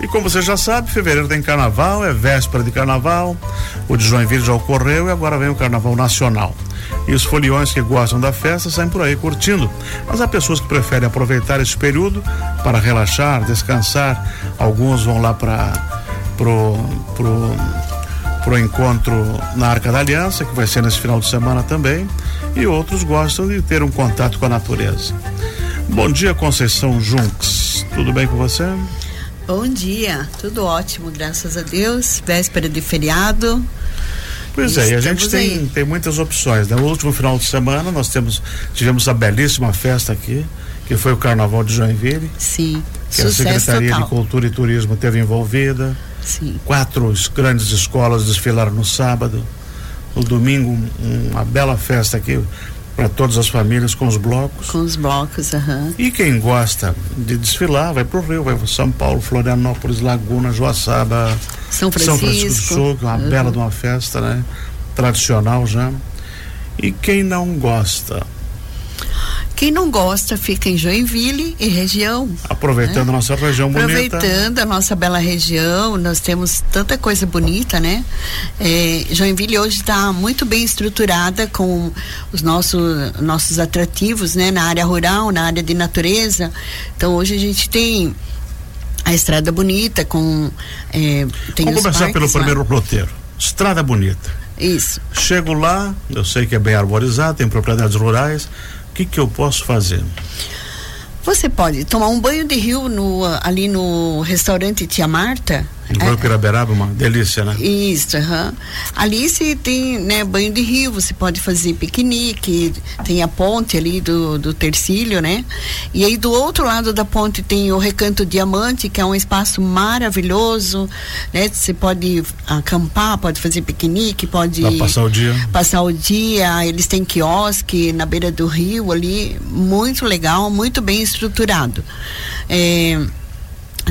E como você já sabe, fevereiro tem carnaval, é véspera de carnaval, o de Joinville já ocorreu e agora vem o carnaval nacional. E os foliões que gostam da festa saem por aí curtindo. Mas há pessoas que preferem aproveitar esse período para relaxar, descansar. Alguns vão lá para pro, pro, pro encontro na Arca da Aliança, que vai ser nesse final de semana também. E outros gostam de ter um contato com a natureza. Bom dia, Conceição Junks. Tudo bem com você? Bom dia, tudo ótimo, graças a Deus. Véspera de feriado. Pois é, e a gente tem, tem muitas opções. Né? No último final de semana nós temos, tivemos a belíssima festa aqui, que foi o Carnaval de Joinville. Sim. Que a Secretaria total. de Cultura e Turismo teve envolvida. Sim. Quatro grandes escolas desfilaram no sábado. No domingo, um, uma bela festa aqui para todas as famílias com os blocos. Com os blocos, aham. Uhum. E quem gosta de desfilar, vai pro Rio, vai para São Paulo, Florianópolis, Laguna, Joaçaba, São Francisco, São Francisco do Sul, que é uma uhum. bela de uma festa, né? Tradicional já. E quem não gosta quem não gosta fica em Joinville e região. Aproveitando né? a nossa região bonita. Aproveitando a nossa bela região, nós temos tanta coisa bonita, né? É, Joinville hoje está muito bem estruturada com os nossos, nossos atrativos, né? Na área rural, na área de natureza. Então hoje a gente tem a Estrada Bonita com. É, Vamos começar pelo lá. primeiro roteiro. Estrada Bonita. Isso. Chego lá, eu sei que é bem arborizado, tem propriedades rurais que, que eu posso fazer? Você pode tomar um banho de rio no, ali no restaurante Tia Marta, no Rio é, Piraberaba, uma delícia, né? Isso, uhum. ali se tem né, banho de rio, você pode fazer piquenique, tem a ponte ali do, do Tercílio, né? E aí do outro lado da ponte tem o Recanto Diamante, que é um espaço maravilhoso, né? Você pode acampar, pode fazer piquenique, pode... Pra passar o dia. Passar o dia, eles têm quiosque na beira do rio ali, muito legal, muito bem estruturado. É,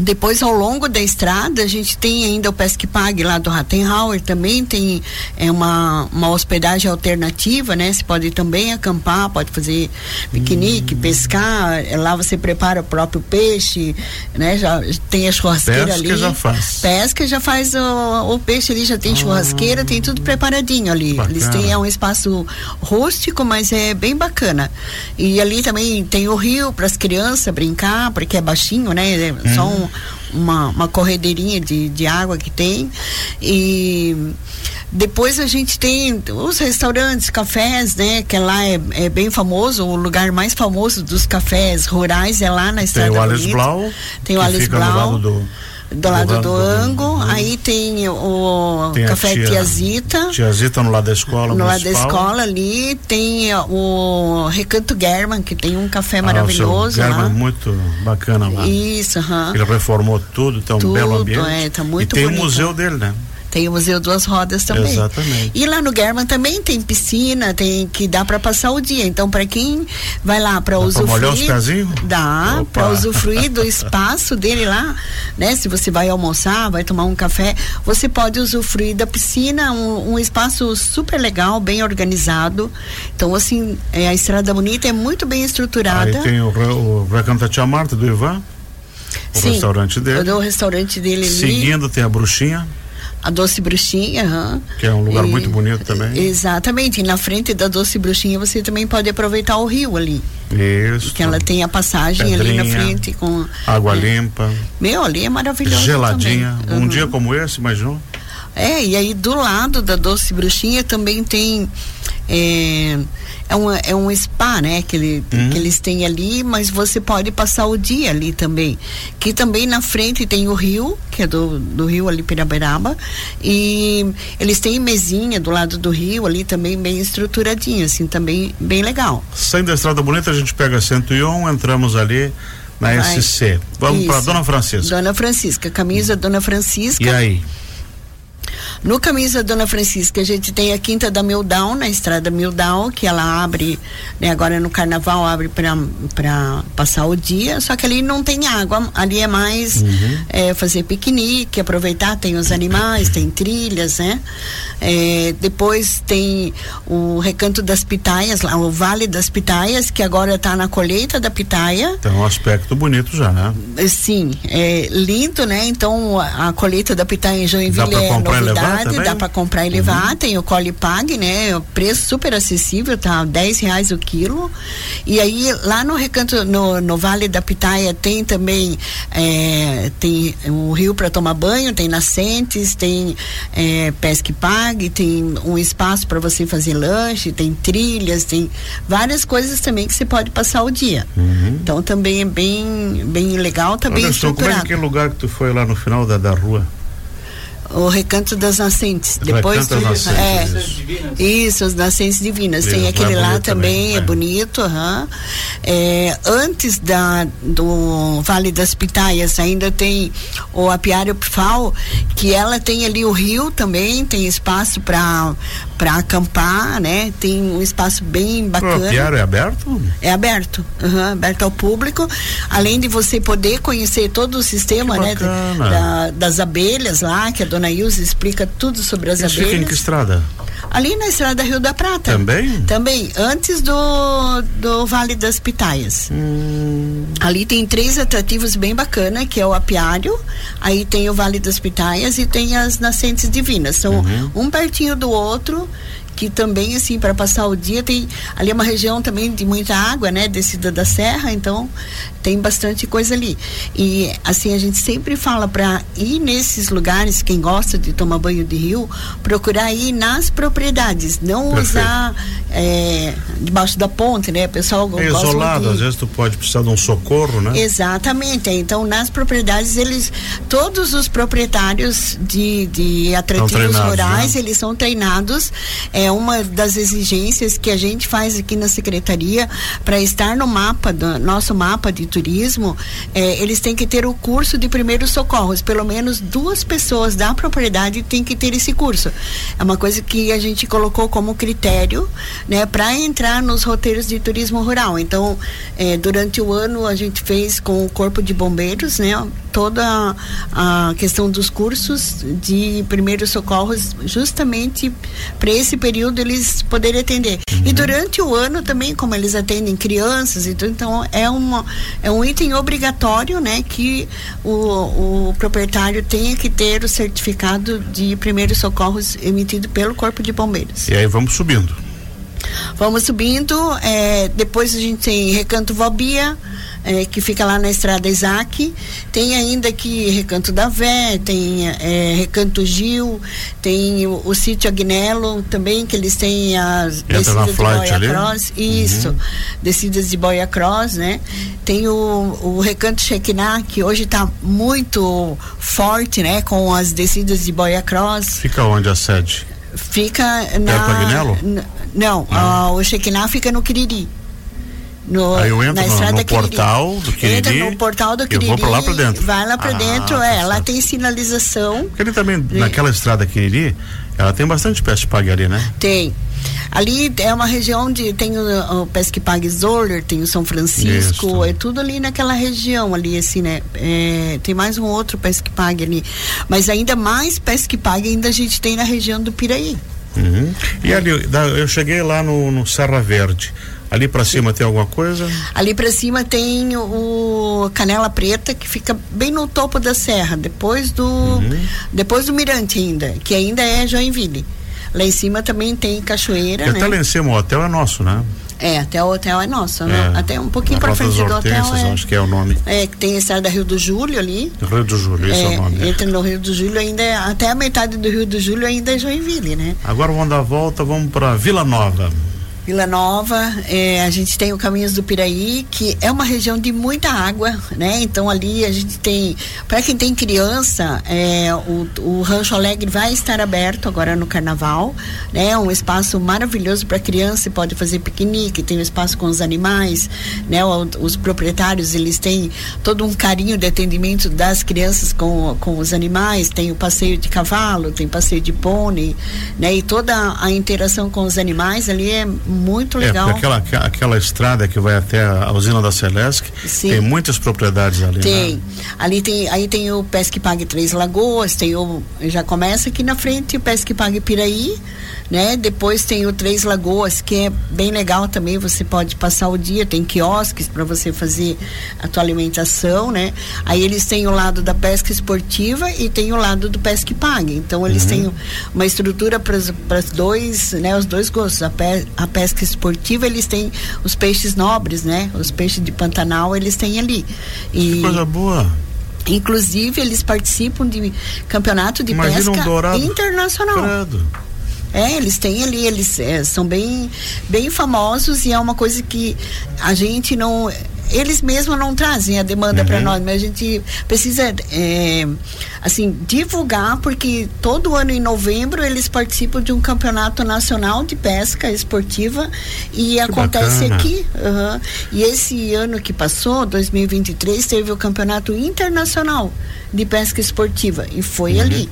depois, ao longo da estrada, a gente tem ainda o Pesque Pague lá do Rattenhauer, também tem é, uma, uma hospedagem alternativa, né? Você pode também acampar, pode fazer piquenique, hum. pescar, é, lá você prepara o próprio peixe, né? Já tem a churrasqueira Pesca ali. Pesca já faz. Pesca já faz o, o peixe ali, já tem ah, churrasqueira, tem tudo preparadinho ali. Bacana. Eles têm é um espaço rústico, mas é bem bacana. E ali também tem o rio para as crianças brincar, porque é baixinho, né? É hum. Só um uma, uma corredeirinha de, de água que tem. E depois a gente tem os restaurantes, cafés, né? Que lá é, é bem famoso, o lugar mais famoso dos cafés rurais é lá na Estrada Tem o Alice Blau. Tem o Alice Blau. Do do lado do, Ango, aí tem o tem Café tia, Tiazita. Tiazita no lado da escola No lado da escola ali, tem o Recanto German, que tem um café ah, maravilhoso. O German lá. muito bacana lá. Isso, aham. Ele reformou tudo, tem um tudo, belo ambiente. É, tá muito e tem bonito. o museu dele, né? Tem o Museu Duas Rodas também. Exatamente. E lá no German também tem piscina, tem que dá para passar o dia. Então, para quem vai lá para usufruir. molhar os pezinhos? Dá, para usufruir do espaço dele lá, né? Se você vai almoçar, vai tomar um café, você pode usufruir da piscina, um, um espaço super legal, bem organizado. Então, assim, é, a Estrada Bonita é muito bem estruturada. Aí tem o, o Recanto Tia Marta do Ivan. O Sim, restaurante dele. O restaurante dele ali. Seguindo tem a Bruxinha a Doce Bruxinha. Uhum. Que é um lugar e, muito bonito também. Exatamente. E na frente da Doce Bruxinha você também pode aproveitar o rio ali. Isso. Que ela tem a passagem Pedrinha, ali na frente com. Água é. limpa. Meu, ali é maravilhoso. Geladinha. Também. Um uhum. dia como esse, imaginou? É, e aí do lado da Doce Bruxinha também tem. É, é, um, é um spa, né? Que, ele, uhum. que eles têm ali, mas você pode passar o dia ali também. Que também na frente tem o rio, que é do, do rio ali Piraberaba, e eles têm mesinha do lado do rio ali também bem estruturadinho, assim, também bem legal. Saindo da Estrada Bonita, a gente pega 101, entramos ali na Vai. SC. Vamos para Dona Francisca. Dona Francisca, camisa Dona Francisca. E aí? No caminho da Dona Francisca, a gente tem a Quinta da Mildão, na estrada Mildão, que ela abre, né, agora no carnaval abre para passar o dia, só que ali não tem água, ali é mais uhum. é, fazer piquenique, aproveitar, tem os animais, tem trilhas, né? É, depois tem o Recanto das Pitaias, lá, o Vale das Pitaias, que agora está na colheita da pitaia. Tem um aspecto bonito já, né? Sim, é lindo, né? Então a, a colheita da pitaia em Joinville é novidade, dá para comprar e levar, uhum. tem o Cole Pag, né? O preço super acessível, tá 10 reais o quilo. E aí lá no Recanto, no, no Vale da Pitaia tem também é, tem o rio para tomar banho, tem nascentes, tem é, pesca e pague, tem um espaço para você fazer lanche, tem trilhas, tem várias coisas também que você pode passar o dia. Uhum. Então também é bem, bem legal, também tá Olha estruturado. Como é que é lugar que tu foi lá no final da, da rua? O Recanto das Nascentes. Depois das Nascentes, é, isso. isso, as Nascentes Divinas. Tem aquele é lá também, é, é bonito. Uhum. É, antes da, do Vale das Pitaias, ainda tem o Apiário Pfau, que ela tem ali o rio também, tem espaço para para acampar, né? Tem um espaço bem bacana. O apiário é aberto? É aberto, uhum, aberto ao público. Além de você poder conhecer todo o sistema, né? Da, das abelhas lá, que a dona Ilse explica tudo sobre as Isso abelhas. Fica em que estrada? Ali na estrada Rio da Prata. Também? Também, antes do, do Vale das Pitaias. Hum. Ali tem três atrativos bem bacana, que é o apiário, aí tem o Vale das Pitaias e tem as nascentes divinas. São uhum. um pertinho do outro que também assim para passar o dia tem ali é uma região também de muita água, né, descida da serra, então tem bastante coisa ali. E assim a gente sempre fala para ir nesses lugares, quem gosta de tomar banho de rio, procurar ir nas propriedades, não Perfeito. usar é, debaixo da ponte, né? Pessoal é isolado, de... às vezes tu pode precisar de um socorro, né? Exatamente. Então nas propriedades eles todos os proprietários de, de atrativos rurais, né? eles são treinados é, é uma das exigências que a gente faz aqui na secretaria para estar no mapa do nosso mapa de turismo. É, eles têm que ter o curso de primeiros socorros. Pelo menos duas pessoas da propriedade têm que ter esse curso. É uma coisa que a gente colocou como critério, né, para entrar nos roteiros de turismo rural. Então, é, durante o ano a gente fez com o corpo de bombeiros, né, toda a, questão dos cursos de primeiros socorros justamente para esse período eles poderem atender. Uhum. E durante o ano também, como eles atendem crianças, então, é, uma, é um item obrigatório, né, que o, o proprietário tenha que ter o certificado de primeiros socorros emitido pelo Corpo de Bombeiros. E aí vamos subindo. Vamos subindo, é, depois a gente tem Recanto Valbia, é, que fica lá na estrada Isaac. Tem ainda aqui Recanto da Vé, tem é, Recanto Gil, tem o, o sítio Agnello também, que eles têm as descidas de Boia ali? Cross. Isso, uhum. descidas de Boia Cross, né? Tem o, o Recanto Shekinah, que hoje está muito forte, né? Com as descidas de Boia Cross. Fica onde a sede? Fica na. Agnello? Não, não. Uh, o Shekinah fica no Quiriri. No, Aí eu entro na no, no portal do Quiriri. Entra no portal do Quiriri. Eu vou pra lá pra dentro. Vai lá pra ah, dentro, é. Tá lá tem sinalização. Porque ele também, naquela estrada Quiriri, ela tem bastante pesca pague ali, né? Tem. Ali é uma região de tem o, o Pesque Pague Zoller, tem o São Francisco, Isso. é tudo ali naquela região ali assim, né? É, tem mais um outro Pesque Pague ali, mas ainda mais Pesque Pague ainda a gente tem na região do Piraí. Uhum. E ali eu cheguei lá no, no Serra Verde. Ali para cima tem alguma coisa? Ali para cima tem o Canela Preta que fica bem no topo da serra, depois do uhum. depois do Mirante ainda, que ainda é Joinville. Lá em cima também tem cachoeira, né? Até lá em cima o hotel é nosso, né? É, até o hotel é nosso, é, né? Até um pouquinho para frente do hotel é. Acho que é o nome. É, que tem a estrada Rio do Júlio ali. Rio do Júlio, esse é, é o nome. Entra no Rio do Júlio ainda é, até a metade do Rio do Júlio ainda é Joinville, né? Agora vamos dar a volta, vamos para Vila Nova. Vila Nova, é, a gente tem o Caminhos do Piraí, que é uma região de muita água, né? Então ali a gente tem, para quem tem criança, é, o, o Rancho Alegre vai estar aberto agora no Carnaval, né? Um espaço maravilhoso para criança, pode fazer piquenique, tem um espaço com os animais, né? O, os proprietários eles têm todo um carinho de atendimento das crianças com, com os animais, tem o passeio de cavalo, tem passeio de pônei, né? E toda a interação com os animais ali é muito é, legal. É, aquela, aquela estrada que vai até a usina da Celesc, Sim. tem muitas propriedades ali. Né? Tem. Né? Ali tem, aí tem o Pesque Pague Três Lagoas, tem o, já começa aqui na frente o Pesque Pague Piraí, né? Depois tem o Três Lagoas, que é bem legal também, você pode passar o dia, tem quiosques para você fazer a tua alimentação, né? Aí eles têm o lado da pesca esportiva e tem o lado do pesque pague. Então eles uhum. têm uma estrutura para os dois, né, os dois gostos. A, pe, a pesca esportiva, eles têm os peixes nobres, né? Os peixes de Pantanal, eles têm ali. E que coisa boa. Inclusive, eles participam de campeonato de Imagina pesca um internacional. Credo. É, eles têm ali, eles é, são bem, bem famosos e é uma coisa que a gente não eles mesmos não trazem a demanda uhum. para nós, mas a gente precisa é, assim divulgar porque todo ano em novembro eles participam de um campeonato nacional de pesca esportiva e que acontece bacana. aqui. Uhum. E esse ano que passou, 2023, teve o campeonato internacional de pesca esportiva e foi uhum. ali.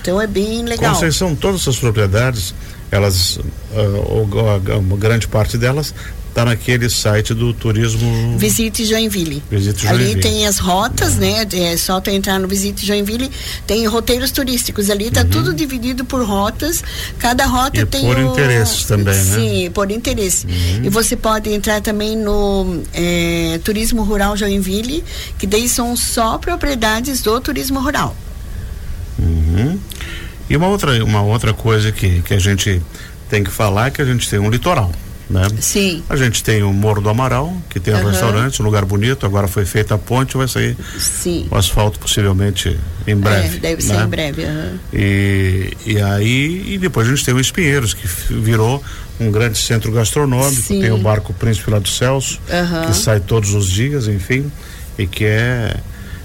Então é bem legal. Conceição, todas essas propriedades, elas, uh, grande parte delas está naquele site do turismo. Visite Joinville. Visite Joinville. Ali tem as rotas, uhum. né? É só tu entrar no Visite Joinville, tem roteiros turísticos. Ali está uhum. tudo dividido por rotas. Cada rota e tem por o... interesses também, né? Sim, por interesse. Uhum. E você pode entrar também no é, Turismo Rural Joinville, que daí são só propriedades do turismo rural. Uhum. E uma outra, uma outra coisa que, que a gente tem que falar é que a gente tem um litoral. Né? Sim. A gente tem o Morro do Amaral, que tem uhum. um restaurante, um lugar bonito, agora foi feita a ponte, vai sair Sim. o asfalto possivelmente em breve. É, deve né? ser em breve. Uhum. E, e aí, e depois a gente tem o Espinheiros, que virou um grande centro gastronômico, Sim. tem o barco Príncipe lá do Celso, uhum. que sai todos os dias, enfim, e que é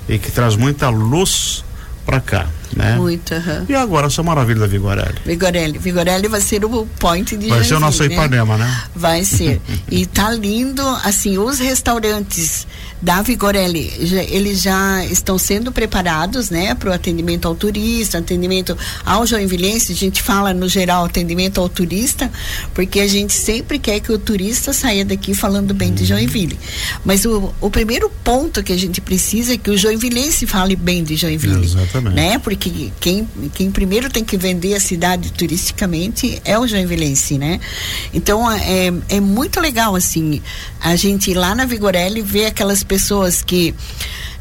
e que traz muita luz para cá né? Muito, uhum. E agora essa maravilha da Vigorelli? Vigorelli. Vigorelli vai ser o point de Vai ser o nosso né? Ipanema, né? Vai ser. e tá lindo, assim, os restaurantes da Vigorelli, eles já estão sendo preparados, né, para o atendimento ao turista, atendimento ao joinvilense, a gente fala no geral atendimento ao turista, porque a gente sempre quer que o turista saia daqui falando bem de uhum. Joinville. Mas o, o primeiro ponto que a gente precisa é que o joinvilense fale bem de Joinville. Exatamente. Né? Porque que quem, quem primeiro tem que vender a cidade turisticamente é o joinvilense, né? Então é, é muito legal assim a gente ir lá na Vigorelli ver aquelas pessoas que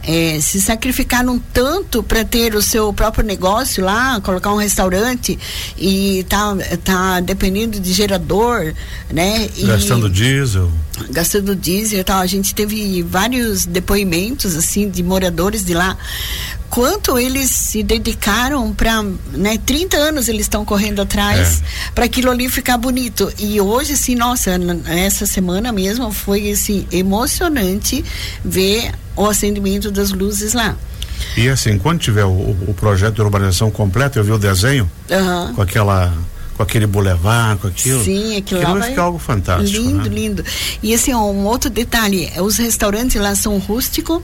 é, se sacrificaram tanto para ter o seu próprio negócio lá, colocar um restaurante e tá, tá dependendo de gerador, né? E gastando diesel. Gastando diesel e tal. A gente teve vários depoimentos assim de moradores de lá quanto eles se dedicaram para, né, 30 anos eles estão correndo atrás é. para aquilo ali ficar bonito. E hoje, assim, nossa, essa semana mesmo foi assim, emocionante ver o acendimento das luzes lá. E assim, quando tiver o, o projeto de urbanização completo, eu vi o desenho uhum. com aquela com aquele bulevar, com aquilo. Sim, aquilo, aquilo lá vai ficar algo fantástico. Lindo, né? lindo. E assim, um outro detalhe, os restaurantes lá são rústicos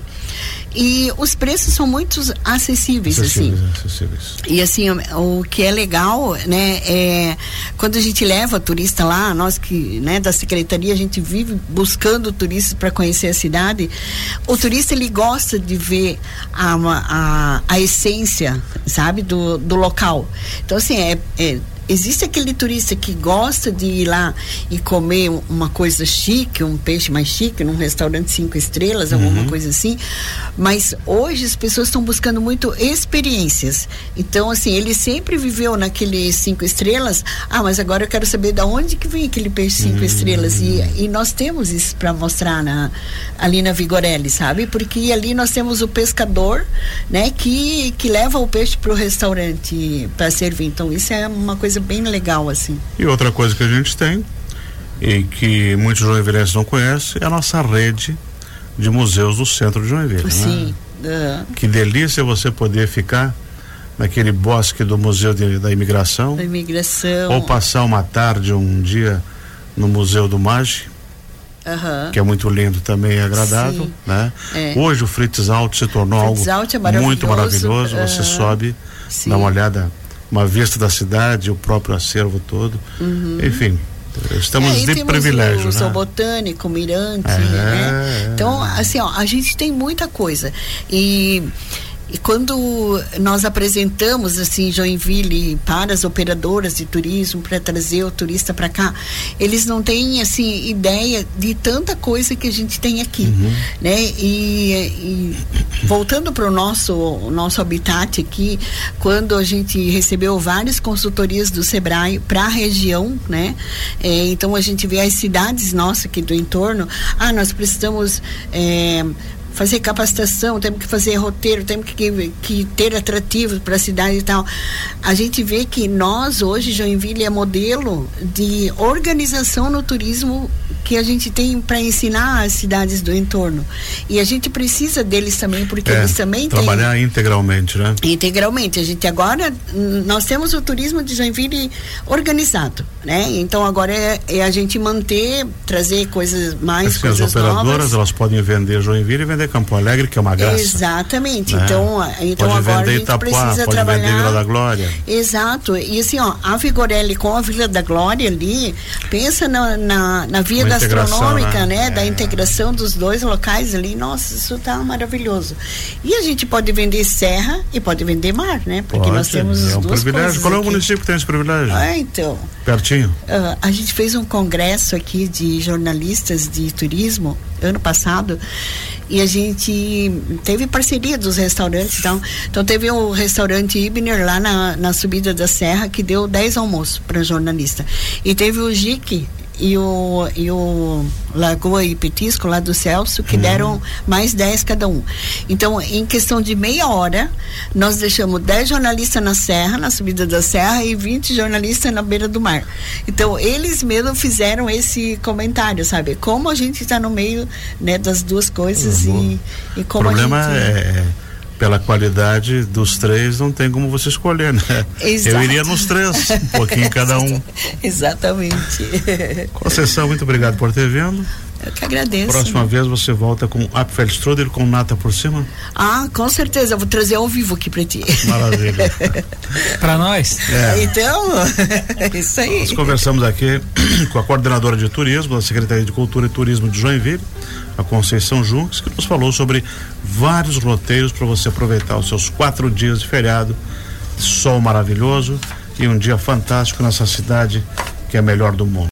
e os preços são muito acessíveis, acessíveis assim. Acessíveis. E assim, o que é legal, né, é quando a gente leva turista lá, nós que, né, da secretaria, a gente vive buscando turistas para conhecer a cidade. O turista ele gosta de ver a, a, a essência, sabe, do, do local. Então assim, é, é existe aquele turista que gosta de ir lá e comer uma coisa chique, um peixe mais chique, num restaurante cinco estrelas, uhum. alguma coisa assim. Mas hoje as pessoas estão buscando muito experiências. Então, assim, ele sempre viveu naquele cinco estrelas. Ah, mas agora eu quero saber da onde que vem aquele peixe cinco uhum. estrelas. E, e nós temos isso para mostrar na, ali na Vigorelli, sabe? Porque ali nós temos o pescador, né, que, que leva o peixe para o restaurante para servir. Então, isso é uma coisa coisa bem legal, assim. E outra coisa que a gente tem, e que muitos joinvilenses não conhecem, é a nossa rede de museus do centro de Joinville. Né? Sim. Né? Que delícia você poder ficar naquele bosque do Museu de, da Imigração. Da Imigração. Ou passar uma tarde, um dia no Museu do Mage. Uhum. que é muito lindo também e agradável, Sim. né? É. Hoje o Fritz Alto se tornou Fritz algo Alto é maravilhoso. muito maravilhoso. Você Uhum. sobe, Sim. dá uma olhada, uma vista da cidade, o próprio acervo todo. Enfim, estamos É, de privilégio, Zoo né? Botânico, Mirante, É, né? é. Então, assim, ó, a gente tem muita coisa. E, e quando nós apresentamos, assim, Joinville para as operadoras de turismo, para trazer o turista para cá, eles não têm, assim, ideia de tanta coisa que a gente tem aqui, Uhum. né? E, e voltando para o nosso, nosso habitat aqui, quando a gente recebeu várias consultorias do Sebrae para a região, né? É, então a gente vê as cidades nossas aqui do entorno, ah, nós precisamos é, fazer capacitação, temos que fazer roteiro, temos que, que ter atrativos para a cidade e tal. A gente vê que nós hoje, Joinville, é modelo de organização no turismo que a gente tem para ensinar as cidades do entorno. E a gente precisa deles também, porque É, eles também têm trabalhar integralmente, né? integralmente. A gente agora nós temos o turismo de Joinville organizado, né? Então agora é, é a gente manter, trazer coisas mais Assim, as coisas operadoras novas. elas podem vender Joinville e vender Campo Alegre, que é uma graça. Exatamente. né? Então, então pode agora a vender gente Itapuá, precisa pode trabalhar. vender Vila da Glória. Exato. E assim, ó, a Vigorelli com a Vila da Glória ali, pensa na, na, na via gastronômica, né? né? Da É. integração dos dois locais ali. Nossa, isso tá maravilhoso. E a gente pode vender serra e pode vender mar, né? Porque Pode, nós temos é as um duas privilégio. Qual é o município que tem esse privilégio? Ah, então. Pertinho? Ah, a gente fez um congresso aqui de jornalistas de turismo ano passado e a gente teve parceria dos restaurantes e tal. Então teve o restaurante Ibner lá na, na subida da serra que deu 10 almoços para jornalista. E teve o JIC e o, e o Lagoa e Petisco lá do Celso que deram mais 10 cada um. Então, em questão de meia hora, nós deixamos 10 jornalistas na serra, na subida da serra, e 20 jornalistas na beira do mar. Então, eles mesmos fizeram esse comentário, sabe? Como a gente está no meio né, das duas coisas e, e O como problema a gente. é pela qualidade dos três não tem como você escolher, né? Exato. Eu iria nos três, um pouquinho cada um. Exatamente. Conceição, muito obrigado por ter vindo. Eu que agradeço. Próxima vez você volta com Apfelstrudel com nata por cima. Ah, com certeza, eu vou trazer ao vivo aqui para ti. Maravilha. Pra nós. É. Então, é isso aí. Nós conversamos aqui com a coordenadora de turismo da Secretaria de Cultura e Turismo de Joinville, a Conceição Junques, que nos falou sobre vários roteiros para você aproveitar os seus quatro dias de feriado, sol maravilhoso e um dia fantástico nessa cidade que é a melhor do mundo.